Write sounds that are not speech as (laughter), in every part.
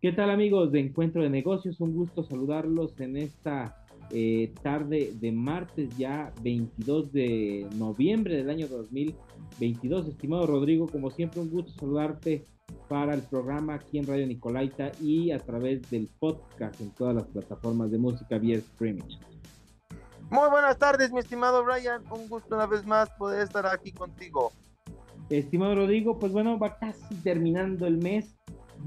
¿Qué tal amigos de Encuentro de Negocios? Un gusto saludarlos en esta eh, tarde de martes ya 22 de noviembre del año 2022. Estimado Rodrigo, como siempre un gusto saludarte para el programa aquí en Radio Nicolaita y a través del podcast en todas las plataformas de música vía streaming. Muy buenas tardes, mi estimado Brian. Un gusto una vez más poder estar aquí contigo. Estimado Rodrigo, pues bueno, va casi terminando el mes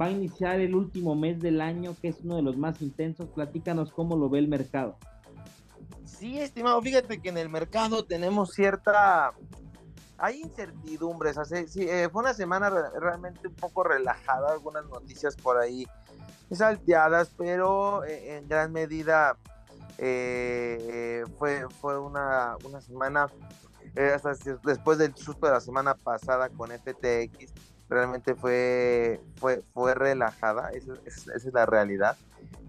va a iniciar el último mes del año, que es uno de los más intensos. Platícanos cómo lo ve el mercado. Sí, estimado, fíjate que en el mercado tenemos cierta... Hay incertidumbres, sí, eh, fue una semana realmente un poco relajada, algunas noticias por ahí salteadas, pero eh, en gran medida eh, fue, fue una, una semana, hasta después del susto de la semana pasada con FTX, realmente fue, fue, fue relajada, esa, es la realidad,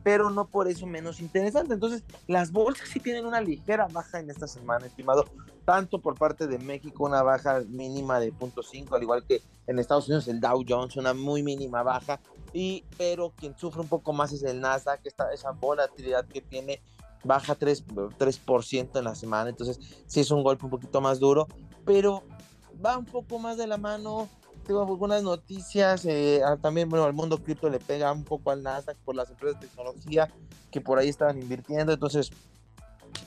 pero no por eso menos interesante. Entonces, las bolsas sí tienen una ligera baja en esta semana, estimado, tanto por parte de México, una baja mínima de 0.5, al igual que en Estados Unidos el Dow Jones, una muy mínima baja, y, pero quien sufre un poco más es el Nasdaq, esta, esa volatilidad que tiene baja 3%, 3 en la semana, entonces sí es un golpe un poquito más duro, pero va un poco más de la mano tengo algunas noticias. Eh, también, bueno, al mundo cripto le pega un poco al Nasdaq por las empresas de tecnología que por ahí estaban invirtiendo. Entonces,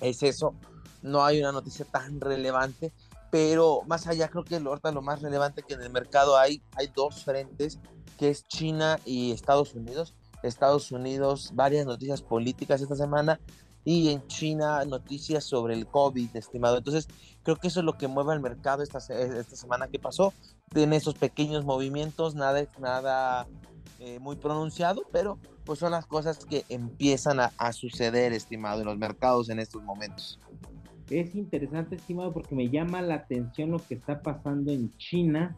es eso. No hay una noticia tan relevante. Pero más allá, creo que ahorita lo más relevante que en el mercado hay, hay dos frentes, que es China y Estados Unidos. Estados Unidos, varias noticias políticas esta semana y en China noticias sobre el COVID, estimado. Entonces, creo que eso es lo que mueve al mercado esta, esta semana que pasó. Tiene esos pequeños movimientos, nada, nada eh, muy pronunciado, pero pues son las cosas que empiezan a, a suceder, estimado, en los mercados en estos momentos. Es interesante, estimado, porque me llama la atención lo que está pasando en China,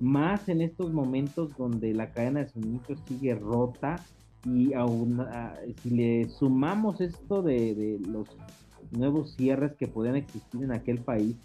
más en estos momentos donde la cadena de suministro sigue rota y aún ah, si le sumamos esto de, los nuevos cierres que podrían existir en aquel país,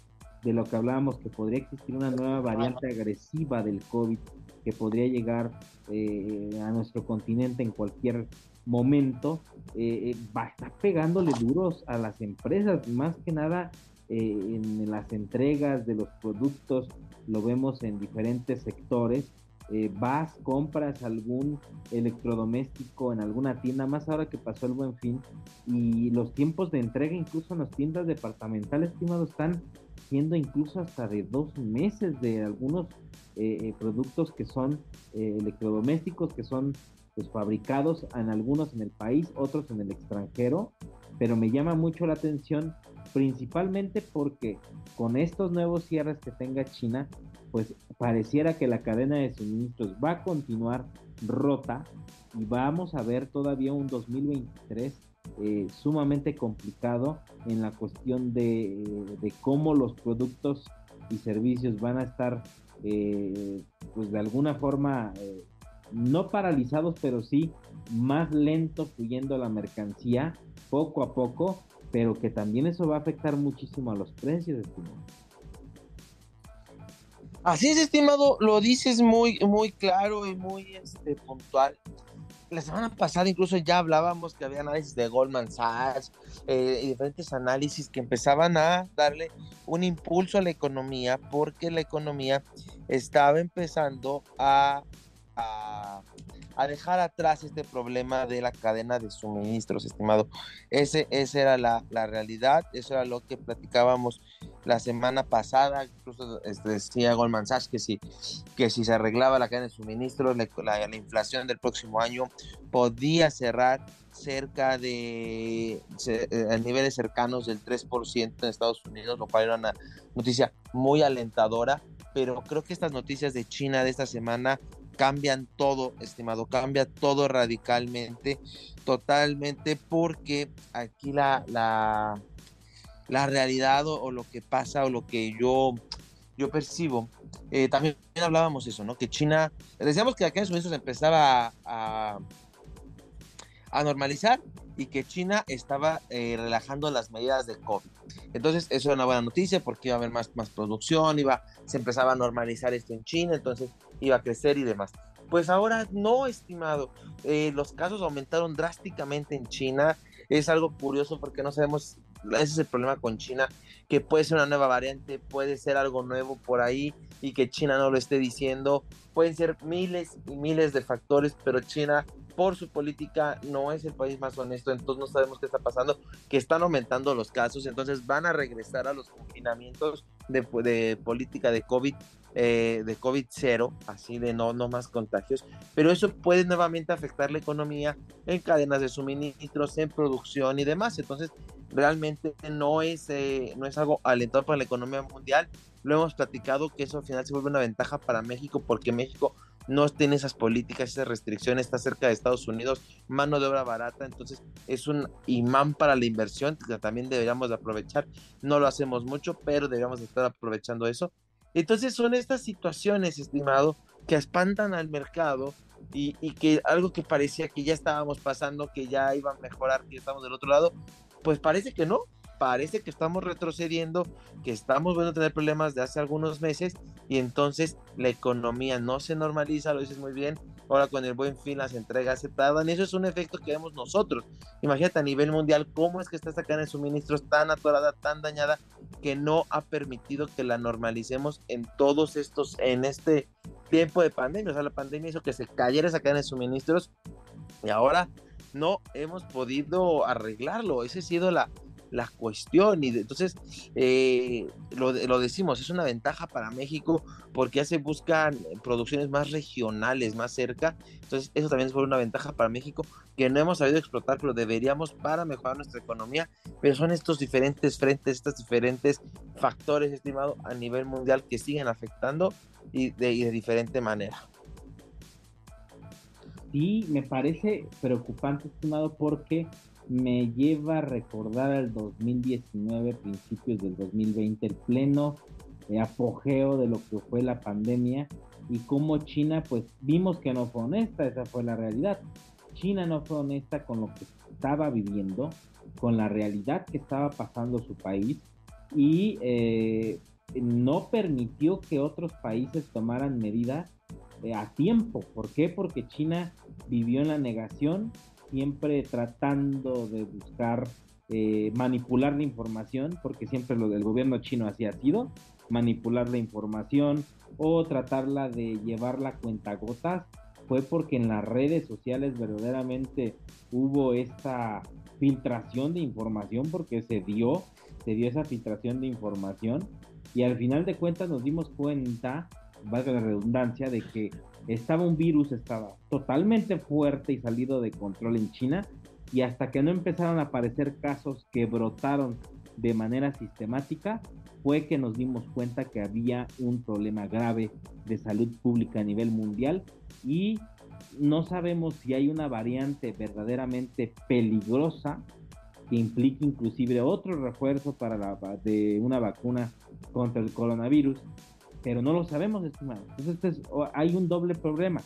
de lo que hablábamos, que podría existir una nueva variante agresiva del COVID que podría llegar eh, a nuestro continente en cualquier momento, eh, eh, va a estar pegándole duros a las empresas, más que nada en las entregas de los productos, lo vemos en diferentes sectores eh, vas, compras algún electrodoméstico en alguna tienda, más ahora que pasó el buen fin, y los tiempos de entrega incluso en las tiendas departamentales, estimados, están siendo incluso hasta de dos meses de algunos eh, eh, productos que son electrodomésticos, que son pues, fabricados en algunos en el país, otros en el extranjero, pero me llama mucho la atención principalmente porque con estos nuevos cierres que tenga China, pues pareciera que la cadena de suministros va a continuar rota y vamos a ver todavía un 2023 eh, sumamente complicado en la cuestión de, cómo los productos y servicios van a estar eh, pues de alguna forma eh, no paralizados pero sí más lento fluyendo la mercancía poco a poco pero que también eso va a afectar muchísimo a los precios estimado. Así es, estimado, lo dices muy, muy claro y muy este, puntual. La semana pasada incluso ya hablábamos que había análisis de Goldman Sachs eh, y diferentes análisis que empezaban a darle un impulso a la economía porque la economía estaba empezando a, a, a dejar atrás este problema de la cadena de suministros, estimado. Ese, esa era la, la realidad, eso era lo que platicábamos la semana pasada, incluso este, decía Goldman Sachs que si, que si se arreglaba la cadena de suministros, la, la, inflación del próximo año podía cerrar cerca de eh, niveles cercanos del 3% en Estados Unidos, lo cual era una noticia muy alentadora, pero creo que estas noticias de China de esta semana cambian todo, estimado, cambia todo radicalmente, totalmente, porque aquí la, la, la realidad o, lo que pasa o lo que yo, yo percibo, eh, también hablábamos eso, ¿no? Que China, decíamos que aquí en Estados Unidos empezaba a, a, normalizar y que China estaba eh, relajando las medidas de COVID. Entonces, eso es una buena noticia porque iba a haber más, más producción, iba, se empezaba a normalizar esto en China, entonces iba a crecer y demás. Pues ahora no, estimado. Eh, los casos aumentaron drásticamente en China. Es algo curioso porque no sabemos, ese es el problema con China, que puede ser una nueva variante, puede ser algo nuevo por ahí y que China no lo esté diciendo. Pueden ser miles y miles de factores, pero China por su política no es el país más honesto, entonces no sabemos qué está pasando, que están aumentando los casos, entonces van a regresar a los confinamientos de, de política de COVID eh, de COVID cero, así de no, no más contagios, pero eso puede nuevamente afectar la economía en cadenas de suministros, en producción y demás. Entonces, realmente no es, eh, no es algo alentador para la economía mundial. Lo hemos platicado que eso al final se vuelve una ventaja para México porque México no tiene esas políticas, esas restricciones, está cerca de Estados Unidos, mano de obra barata, entonces es un imán para la inversión también deberíamos de aprovechar. No lo hacemos mucho, pero deberíamos estar aprovechando eso. Entonces son estas situaciones, estimado, que espantan al mercado y, que algo que parecía que ya estábamos pasando, que ya iba a mejorar, que estamos del otro lado, pues parece que no, parece que estamos retrocediendo, que estamos a tener problemas de hace algunos meses y entonces la economía no se normaliza, lo dices muy bien, ahora con el buen fin las entregas se tardan eso es un efecto que vemos nosotros. Imagínate a nivel mundial cómo es que está esta cadena de suministros tan atorada, tan dañada, que no ha permitido que la normalicemos en todos estos, en este tiempo de pandemia. O sea, la pandemia hizo que se cayera esa cadena de suministros y ahora no hemos podido arreglarlo. Esa ha sido la, la cuestión. Y entonces, eh, lo, lo, decimos, es una ventaja para México porque ya se buscan producciones más regionales, más cerca. Entonces, eso también es una ventaja para México que no hemos sabido explotar, pero deberíamos para mejorar nuestra economía. Pero son estos diferentes frentes, estos diferentes factores, estimado, a nivel mundial que siguen afectando y de, y de diferente manera. Sí, me parece preocupante, estimado, porque me lleva a recordar al 2019, principios del 2020, el pleno apogeo de lo que fue la pandemia y cómo China, pues vimos que no fue honesta, esa fue la realidad. China no fue honesta con lo que estaba viviendo, con la realidad que estaba pasando su país y eh, no permitió que otros países tomaran medidas eh, a tiempo. ¿Por qué? Porque China vivió en la negación, siempre tratando de buscar eh, manipular la información, porque siempre lo del gobierno chino así ha sido, manipular la información o tratarla de llevarla cuenta gotas, fue porque en las redes sociales verdaderamente hubo esta filtración de información, porque se dio, se dio esa filtración de información y al final de cuentas nos dimos cuenta, valga la redundancia, de que estaba un virus, estaba totalmente fuerte y salido de control en China y hasta que no empezaron a aparecer casos que brotaron de manera sistemática, fue que nos dimos cuenta que había un problema grave de salud pública a nivel mundial y no sabemos si hay una variante verdaderamente peligrosa que implique inclusive otro refuerzo para la, de una vacuna contra el coronavirus pero no lo sabemos, estimado. Entonces este hay un doble problema.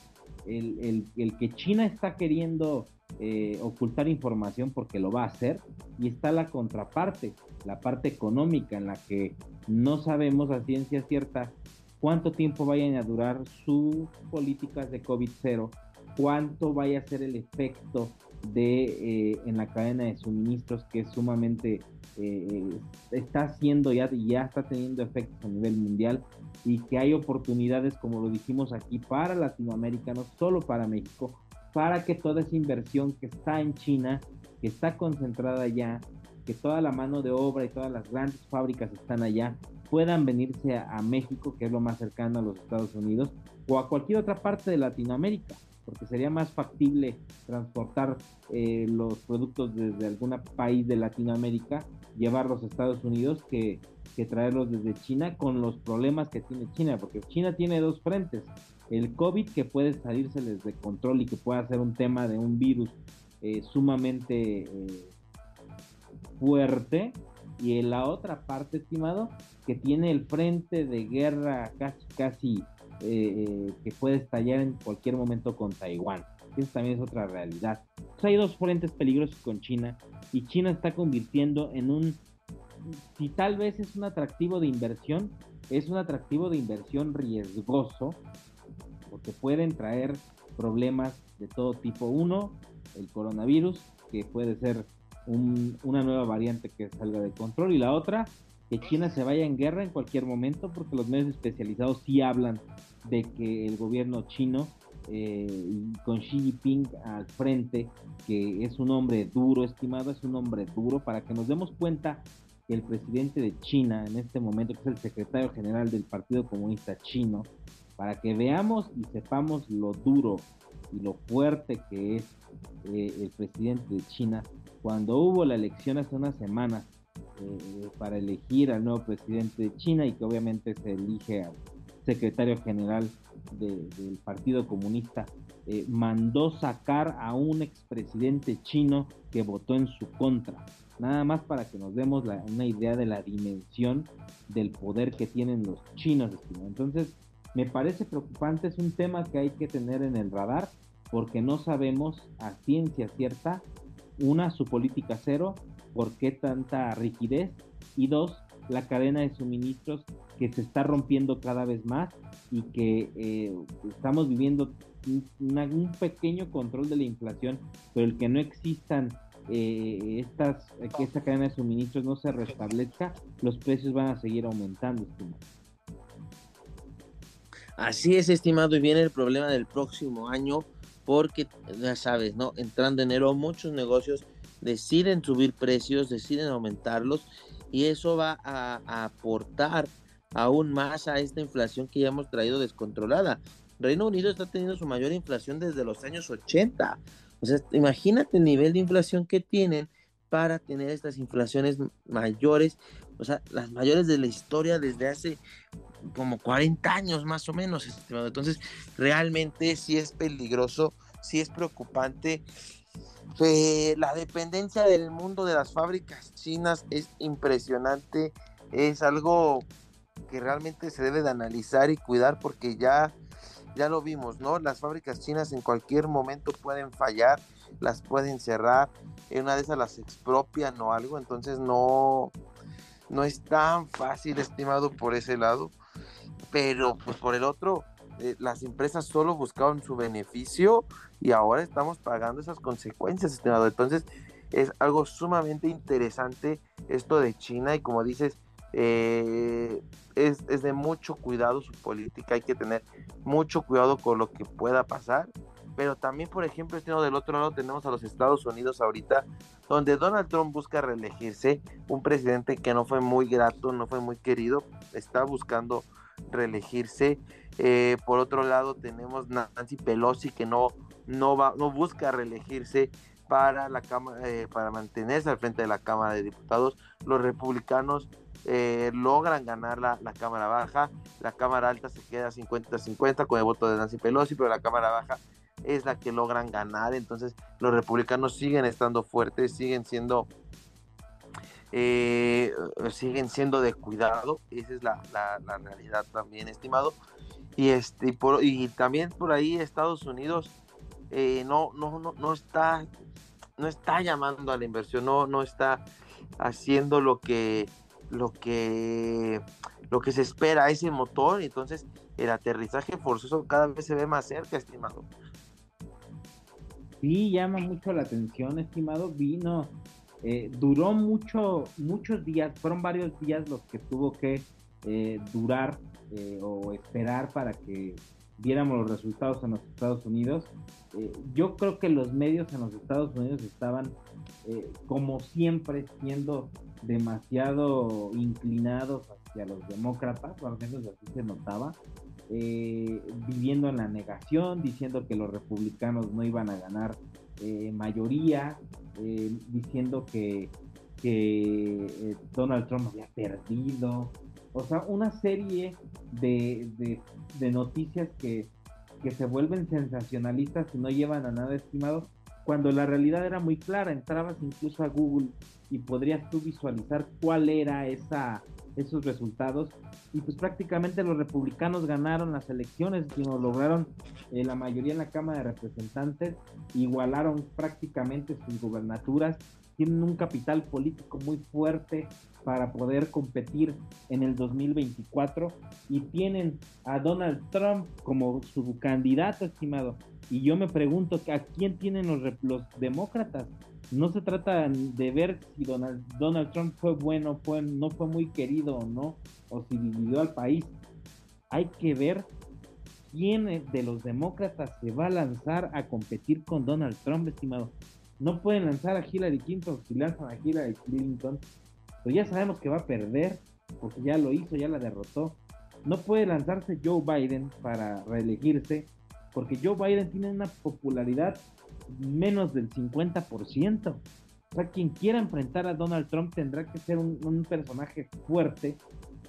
El, que China está queriendo eh, ocultar información porque lo va a hacer y está la contraparte, la parte económica en la que no sabemos a ciencia cierta cuánto tiempo vayan a durar sus políticas de COVID-0, cuánto vaya a ser el efecto de eh, en la cadena de suministros que es sumamente eh, está haciendo ya, ya está teniendo efectos a nivel mundial y que hay oportunidades, como lo dijimos aquí, para Latinoamérica, no solo para México, para que toda esa inversión que está en China, que está concentrada allá, que toda la mano de obra y todas las grandes fábricas están allá, puedan venirse a México, que es lo más cercano a los Estados Unidos, o a cualquier otra parte de Latinoamérica porque sería más factible transportar eh, los productos desde algún país de Latinoamérica, llevarlos a Estados Unidos, que, traerlos desde China con los problemas que tiene China, porque China tiene dos frentes, el COVID que puede salirse de control y que puede ser un tema de un virus eh, sumamente eh, fuerte, y en la otra parte, estimado, que tiene el frente de guerra casi, casi eh, que puede estallar en cualquier momento con Taiwán. Eso también es otra realidad. hay dos frentes peligrosos con China y China está convirtiendo en un, si tal vez es un atractivo de inversión, es un atractivo de inversión riesgoso, porque pueden traer problemas de todo tipo. Uno, el coronavirus, que puede ser una nueva variante que salga de control, y la otra, que China se vaya en guerra en cualquier momento, porque los medios especializados sí hablan de que el gobierno chino, eh, con Xi Jinping al frente, que es un hombre duro, estimado, es un hombre duro, para que nos demos cuenta que el presidente de China en este momento, que es el secretario general del Partido Comunista Chino, para que veamos y sepamos lo duro y lo fuerte que es eh, el presidente de China, cuando hubo la elección hace unas semanas eh, para elegir al nuevo presidente de China y que obviamente se elige al secretario general del Partido Comunista, eh, mandó sacar a un expresidente chino que votó en su contra. Nada más para que nos demos una idea de la dimensión del poder que tienen los chinos. Entonces, me parece preocupante, es un tema que hay que tener en el radar porque no sabemos a ciencia cierta, una, su política cero, por qué tanta rigidez, y dos, la cadena de suministros que se está rompiendo cada vez más y que eh, estamos viviendo un, pequeño control de la inflación, pero el que no existan eh, estas, que esta cadena de suministros no se restablezca, los precios van a seguir aumentando, estimado. Así es, estimado, y viene el problema del próximo año, porque ya sabes, ¿no? Entrando enero, muchos negocios deciden subir precios, deciden aumentarlos, y eso va a, aportar aún más a esta inflación que ya hemos traído descontrolada. Reino Unido está teniendo su mayor inflación desde los años 80. O sea, imagínate el nivel de inflación que tienen para tener estas inflaciones mayores, o sea, las mayores de la historia desde hace como 40 años más o menos. Entonces, realmente sí es peligroso, sí es preocupante. La dependencia del mundo de las fábricas chinas es impresionante, es algo que realmente se debe de analizar y cuidar porque ya, ya lo vimos, ¿no? Las fábricas chinas en cualquier momento pueden fallar, las pueden cerrar, en una de esas las expropian o algo, entonces no, no es tan fácil, estimado, por ese lado pero pues por el otro, eh, las empresas solo buscaban su beneficio y ahora estamos pagando esas consecuencias, estimado. Entonces es algo sumamente interesante esto de China y como dices, eh, es, de mucho cuidado su política, hay que tener mucho cuidado con lo que pueda pasar. Pero también, por ejemplo, del otro lado tenemos a los Estados Unidos ahorita, donde Donald Trump busca reelegirse, un presidente que no fue muy grato, no fue muy querido, está buscando reelegirse. Eh, por otro lado, tenemos Nancy Pelosi que no, no, va, no busca reelegirse para, la cámara, eh, para mantenerse al frente de la Cámara de Diputados. Los republicanos eh, logran ganar la, la, Cámara Baja, la Cámara Alta se queda 50-50 con el voto de Nancy Pelosi, pero la Cámara Baja es la que logran ganar. Entonces los republicanos siguen estando fuertes, siguen siendo eh, siguen siendo de cuidado, esa es la, realidad también, estimado. Y, este, por, y también por ahí Estados Unidos eh, no, no, no, no, está, no está llamando a la inversión, no, no está haciendo lo que, lo que, lo que se espera ese motor, entonces el aterrizaje forzoso cada vez se ve más cerca, estimado. Sí, llama mucho la atención, estimado. Vino eh, duró mucho, muchos días, fueron varios días los que tuvo que eh, durar eh, o esperar para que viéramos los resultados en los Estados Unidos. yo creo que los medios en los Estados Unidos estaban, como siempre, siendo demasiado inclinados hacia los demócratas, o al menos así se notaba, viviendo en la negación, diciendo que los republicanos no iban a ganar mayoría, eh, diciendo que, eh, Donald Trump había perdido. O sea, una serie de, noticias que, que, se vuelven sensacionalistas y no llevan a nada estimado, cuando la realidad era muy clara. Entrabas incluso a Google y podrías tú visualizar cuál era esa esos resultados. Y pues prácticamente los republicanos ganaron las elecciones, sino lograron eh, la mayoría en la Cámara de Representantes, igualaron prácticamente sus gubernaturas, tienen un capital político muy fuerte para poder competir en el 2024 y tienen a Donald Trump como su candidato estimado. Y yo me pregunto, ¿a quién tienen los, los demócratas? no se trata de ver si Donald, Donald Trump fue bueno, fue, no fue muy querido o no, o si dividió al país. Hay que ver quién de los demócratas se va a lanzar a competir con Donald Trump, estimado. No pueden lanzar a Hillary Clinton, si lanzan a Hillary Clinton, pues ya sabemos que va a perder, porque ya lo hizo, ya la derrotó. No puede lanzarse Joe Biden para reelegirse, porque Joe Biden tiene una popularidad menos del 50%. O sea, quien quiera enfrentar a Donald Trump tendrá que ser un, personaje fuerte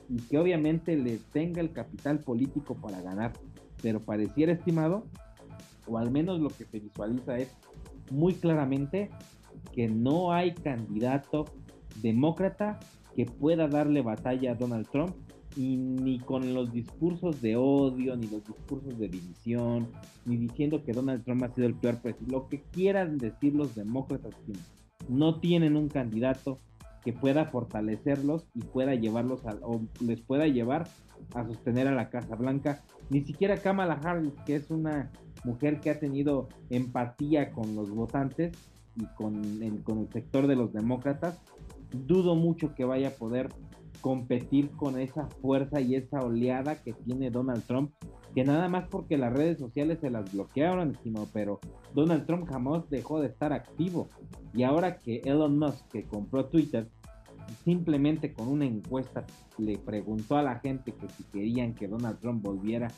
y que obviamente le tenga el capital político para ganar. Pero pareciera estimado, o al menos lo que se visualiza es muy claramente que no hay candidato demócrata que pueda darle batalla a Donald Trump y ni con los discursos de odio, ni los discursos de división, ni diciendo que Donald Trump ha sido el peor presidente, lo que quieran decir los demócratas, no tienen un candidato que pueda fortalecerlos y pueda llevarlos a, o les pueda llevar a sostener a la Casa Blanca, ni siquiera Kamala Harris, que es una mujer que ha tenido empatía con los votantes y con el, sector de los demócratas, dudo mucho que vaya a poder competir con esa fuerza y esa oleada que tiene Donald Trump, que nada más porque las redes sociales se las bloquearon, estimado, pero Donald Trump jamás dejó de estar activo. Y ahora que Elon Musk, que compró Twitter, simplemente con una encuesta le preguntó a la gente que si querían que Donald Trump volviera,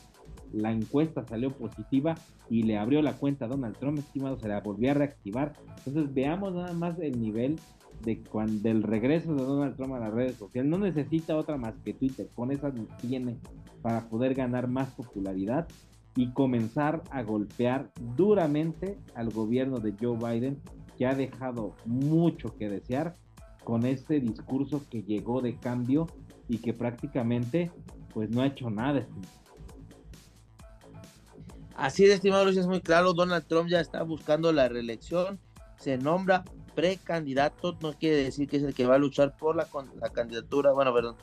la encuesta salió positiva y le abrió la cuenta a Donald Trump, estimado, se la volvió a reactivar. Entonces veamos nada más el nivel de cuando del regreso de Donald Trump a las redes sociales. No necesita otra más que Twitter, con esas tiene para poder ganar más popularidad y comenzar a golpear duramente al gobierno de Joe Biden, que ha dejado mucho que desear con este discurso que llegó de cambio y que prácticamente pues no ha hecho nada. Así es, estimado Luis, es muy claro, Donald Trump ya está buscando la reelección, se nombra precandidato, no quiere decir que es el que va a luchar por la, la candidatura, bueno, perdón,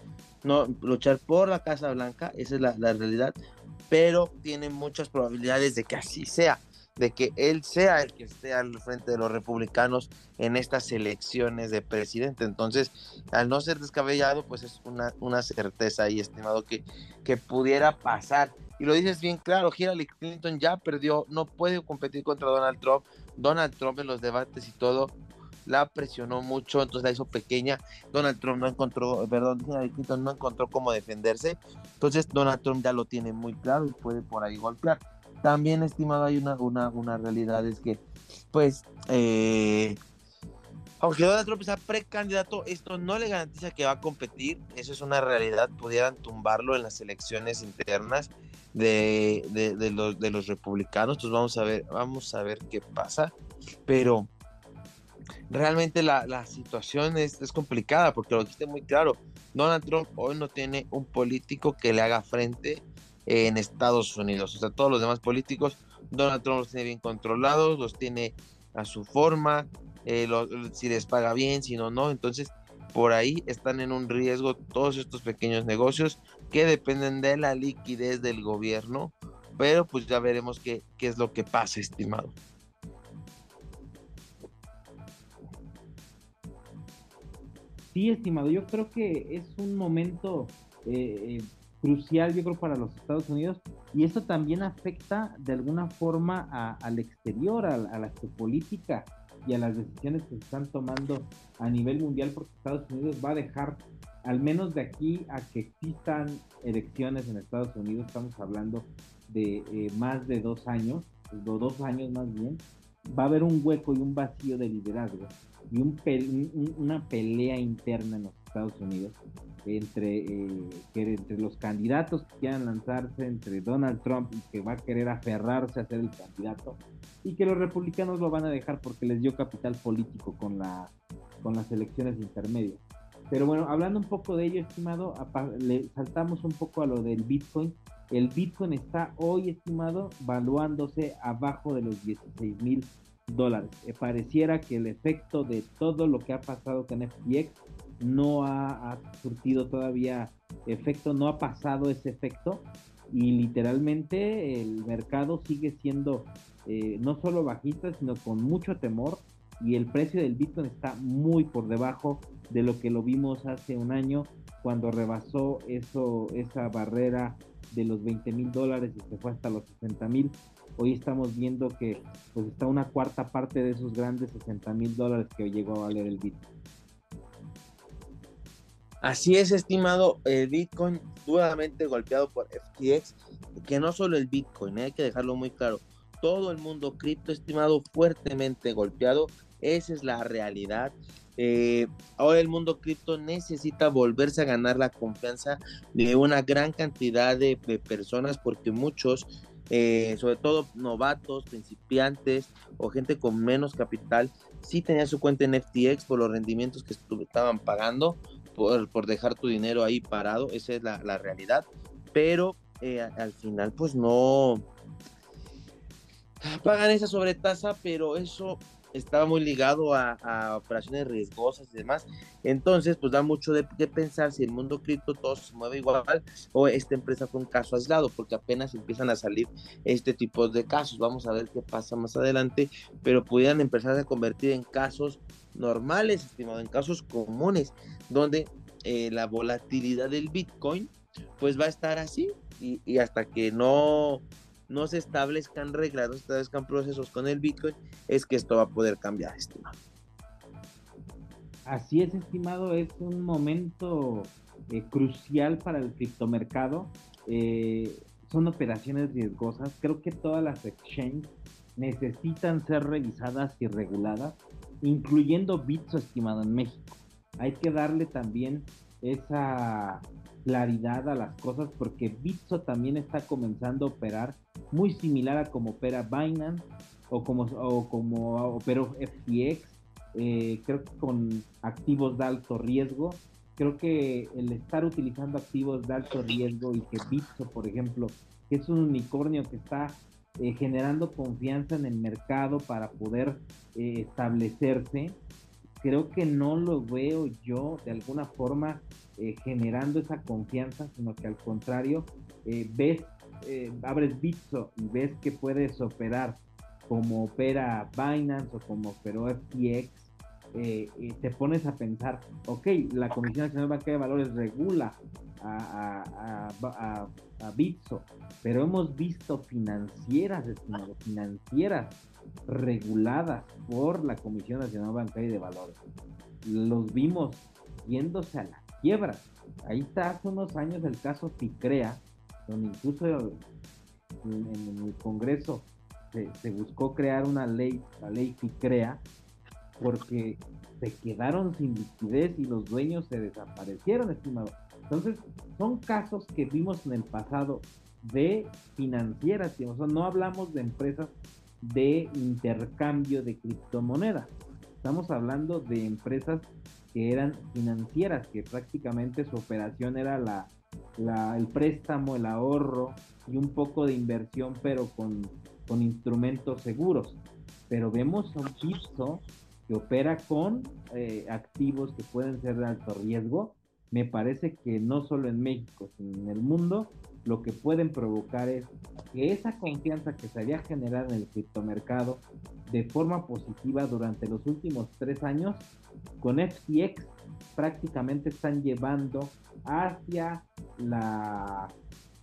no, luchar por la Casa Blanca, esa es la, realidad, pero tiene muchas probabilidades de que así sea, de que él sea el que esté al frente de los republicanos en estas elecciones de presidente. Entonces, al no ser descabellado, pues es una, una certeza ahí, estimado, que, que pudiera pasar. Y lo dices bien claro, Hillary Clinton ya perdió, no puede competir contra Donald Trump. Donald Trump en los debates y todo la presionó mucho, entonces la hizo pequeña. Donald Trump no encontró, perdón, Clinton no encontró cómo defenderse. Entonces Donald Trump ya lo tiene muy claro y puede por ahí golpear. También, estimado, hay una, una, una realidad, es que, pues, eh, aunque Donald Trump sea precandidato, esto no le garantiza que va a competir, eso es una realidad, pudieran tumbarlo en las elecciones internas de, de, los, de los republicanos, entonces vamos a ver, vamos a ver qué pasa, pero realmente la, situación es, complicada porque lo dijiste muy claro. Donald Trump hoy no tiene un político que le haga frente en Estados Unidos. O sea, todos los demás políticos, Donald Trump los tiene bien controlados, los tiene a su forma, eh, si les paga bien, si no, no. Entonces, por ahí están en un riesgo todos estos pequeños negocios que dependen de la liquidez del gobierno. Pero pues ya veremos qué, qué es lo que pasa, estimado. Sí, estimado, yo creo que es un momento eh, eh, crucial, yo creo, para los Estados Unidos y esto también afecta de alguna forma al exterior, a, la geopolítica y a las decisiones que se están tomando a nivel mundial porque Estados Unidos va a dejar, al menos de aquí a que existan elecciones en Estados Unidos, estamos hablando de eh, más de dos años, dos años más bien, va a haber un hueco y un vacío de liderazgo y un una pelea interna en los Estados Unidos entre, eh, entre los candidatos que quieran lanzarse, entre Donald Trump y que va a querer aferrarse a ser el candidato, y que los republicanos lo van a dejar porque les dio capital político con, la, con las elecciones intermedias. Pero bueno, hablando un poco de ello, estimado, le saltamos un poco a lo del Bitcoin. El Bitcoin está hoy, estimado, valuándose abajo de los 16 mil dólares. Eh, pareciera que el efecto de todo lo que ha pasado con FTX no ha, surtido todavía efecto, no ha pasado ese efecto y literalmente el mercado sigue siendo eh, no solo bajista, sino con mucho temor y el precio del Bitcoin está muy por debajo de lo que lo vimos hace un año cuando rebasó eso, esa barrera de los 20 mil dólares y se fue hasta los 60 mil. Hoy estamos viendo que pues está una cuarta parte de esos grandes 60 mil dólares que llegó a valer el Bitcoin. Así es, estimado, el Bitcoin duramente golpeado por FTX, que no solo el Bitcoin, ¿eh? hay que dejarlo muy claro, todo el mundo cripto, estimado, fuertemente golpeado, esa es la realidad. Eh, ahora el mundo cripto necesita volverse a ganar la confianza de una gran cantidad de, personas porque muchos, eh, sobre todo novatos, principiantes o gente con menos capital, sí tenían su cuenta en FTX por los rendimientos que estaban pagando, por, dejar tu dinero ahí parado, esa es la, realidad, pero eh, al final pues no pagan esa sobretasa, pero eso estaba muy ligado a, operaciones riesgosas y demás. Entonces, pues da mucho de, pensar si el mundo cripto todo se mueve igual o esta empresa fue un caso aislado, porque apenas empiezan a salir este tipo de casos. Vamos a ver qué pasa más adelante, pero pudieran empezar a convertir en casos normales, estimado, en casos comunes, donde eh, la volatilidad del Bitcoin pues va a estar así y hasta que no no se establezcan reglas, no se establezcan procesos con el Bitcoin, es que esto va a poder cambiar, estimado. Así es, estimado, es un momento eh, crucial para el criptomercado. Eh, son operaciones riesgosas. Creo que todas las exchanges necesitan ser revisadas y reguladas, incluyendo Bitso, estimado, en México. Hay que darle también esa claridad a las cosas porque Bitso también está comenzando a operar muy similar a como opera Binance o como, o como operó FTX, eh, creo que con activos de alto riesgo. Creo que el estar utilizando activos de alto riesgo y que Bitso, por ejemplo, es un unicornio que está eh, generando confianza en el mercado para poder eh, establecerse, creo que no lo veo yo de alguna forma eh, generando esa confianza, sino que al contrario, ves, abres Bitso y ves que puedes operar como opera Binance o como operó FTX, te pones a pensar, ok, la Comisión Nacional Bancaria de Valores regula a, Bitso, pero hemos visto financieras, financieras reguladas por la Comisión Nacional Bancaria de Valores. Los vimos yéndose a la quiebra. Ahí está hace unos años el caso FICREA, donde incluso en, el Congreso se, buscó crear una ley, la ley FICREA, porque se quedaron sin liquidez y los dueños se desaparecieron, estimado. Entonces, son casos que vimos en el pasado de financieras, no hablamos de empresas de intercambio de criptomonedas. Estamos hablando de empresas que eran financieras, que prácticamente su operación era el préstamo, el ahorro y un poco de inversión, pero con, con instrumentos seguros. Pero vemos un piso que opera con eh, activos que pueden ser de alto riesgo. Me parece que no solo en México, sino en el mundo, lo que pueden provocar es que esa confianza que se había generado en el criptomercado de forma positiva durante los últimos tres años con FTX prácticamente están llevando hacia la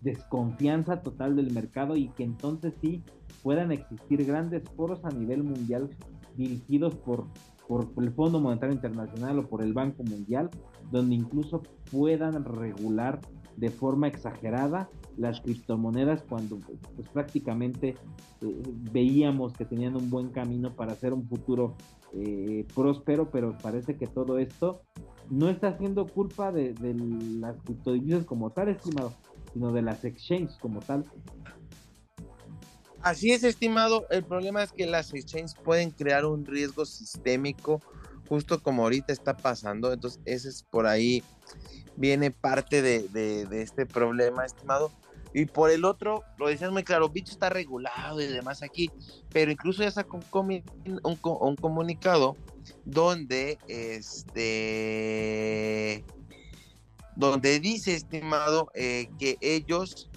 desconfianza total del mercado y que entonces sí puedan existir grandes foros a nivel mundial dirigidos por, por el Fondo Monetario Internacional o por el Banco Mundial, donde incluso puedan regular de forma exagerada las criptomonedas cuando pues prácticamente eh, veíamos que tenían un buen camino para hacer un futuro eh, próspero, pero parece que todo esto no está siendo culpa de, las criptodivisas como tal, estimado, sino de las exchanges como tal. Así es, estimado. El problema es que las exchanges pueden crear un riesgo sistémico justo como ahorita está pasando. Entonces, ese es por ahí, viene parte de, este problema, estimado. Y por el otro, lo decías muy claro, Bitch está regulado y demás aquí, pero incluso ya sacó un, un, comunicado donde este donde dice, estimado, eh, que ellos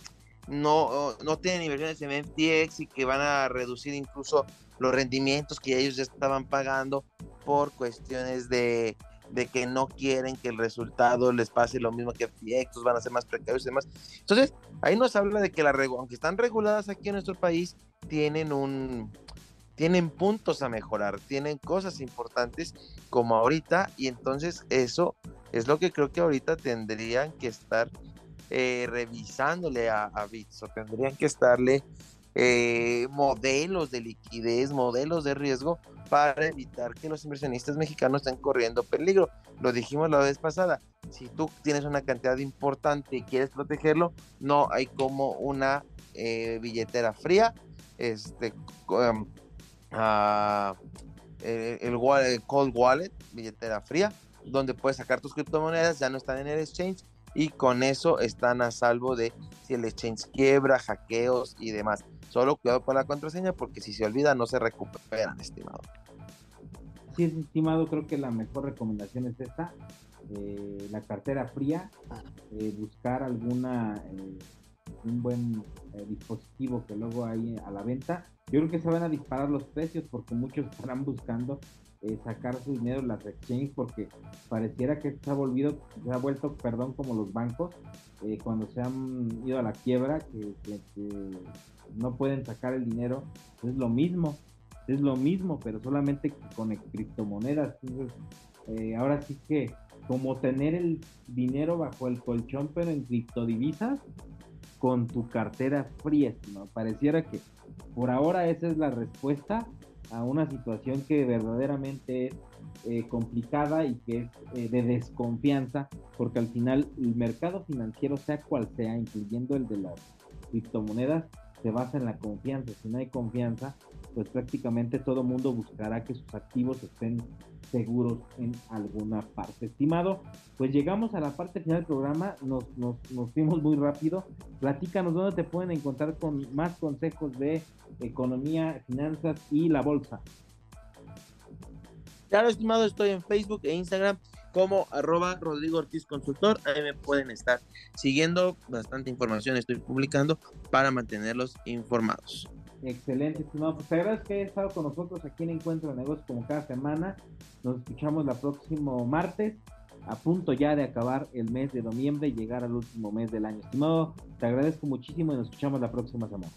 no, no tienen inversiones en FTX y que van a reducir incluso los rendimientos que ellos ya estaban pagando por cuestiones de, que no quieren que el resultado les pase lo mismo que FTX, van a ser más precarios y demás. Entonces, ahí nos habla de que la aunque están reguladas aquí en nuestro país, tienen un tienen puntos a mejorar, tienen cosas importantes como ahorita y entonces eso es lo que creo que ahorita tendrían que estar eh, revisándole a, a o tendrían que estarle eh, modelos de liquidez, modelos de riesgo para evitar que los inversionistas mexicanos estén corriendo peligro. Lo dijimos la vez pasada, si tú tienes una cantidad importante y quieres protegerlo, no hay como una eh, billetera fría, este, um, ah, el, el, cold wallet, billetera fría, donde puedes sacar tus criptomonedas, ya no están en el exchange y con eso están a salvo de si el exchange quiebra, hackeos y demás. Solo cuidado con la contraseña porque si se olvida no se recuperan, estimado. Sí, es estimado, creo que la mejor recomendación es esta, eh, la cartera fría, eh, buscar alguna eh, un buen dispositivo que luego hay a la venta. Yo creo que se van a disparar los precios porque muchos (laughs) estarán buscando sacar su dinero en las exchanges porque pareciera que se ha volvido, se ha vuelto, perdón, como los bancos cuando se han ido a la quiebra, que no pueden sacar el dinero, es lo mismo, es lo mismo, pero solamente con criptomonedas. Eh, ahora sí que como tener el dinero bajo el colchón, pero en criptodivisas, con tu cartera fría, ¿no? Pareciera que por ahora esa es la respuesta a una situación que verdaderamente es eh, complicada y que es eh, de desconfianza, porque al final el mercado financiero, sea cual sea, incluyendo el de las criptomonedas, se basa en la confianza. Si no hay confianza, pues prácticamente todo mundo buscará que sus activos estén seguros en alguna parte. Estimado, pues llegamos a la parte final del programa, nos, nos, nos fuimos muy rápido. Platícanos dónde te pueden encontrar con más consejos de economía, finanzas y la bolsa. Claro, estimado, estoy en Facebook e Instagram como arroba Rodrigo Ortiz Consultor. Ahí me pueden estar siguiendo, bastante información estoy publicando para mantenerlos informados. Excelente, estimado. Pues te agradezco que hayas estado con nosotros aquí en Encuentro de Negocios como cada semana. Nos escuchamos la próximo martes, a punto ya de acabar el mes de noviembre y llegar al último mes del año. Estimado, te agradezco muchísimo y nos escuchamos la próxima semana.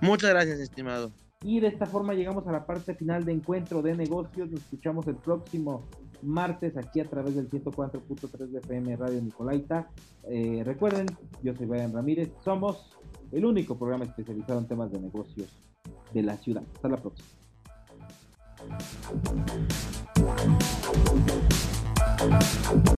Muchas gracias, estimado. Y de esta forma llegamos a la parte final de Encuentro de Negocios. Nos escuchamos el próximo martes aquí a través del 104.3 de FM Radio Nicolaita. Eh, recuerden, yo soy Brian Ramírez, somos el único programa especializado en temas de negocios de la ciudad. Hasta la próxima.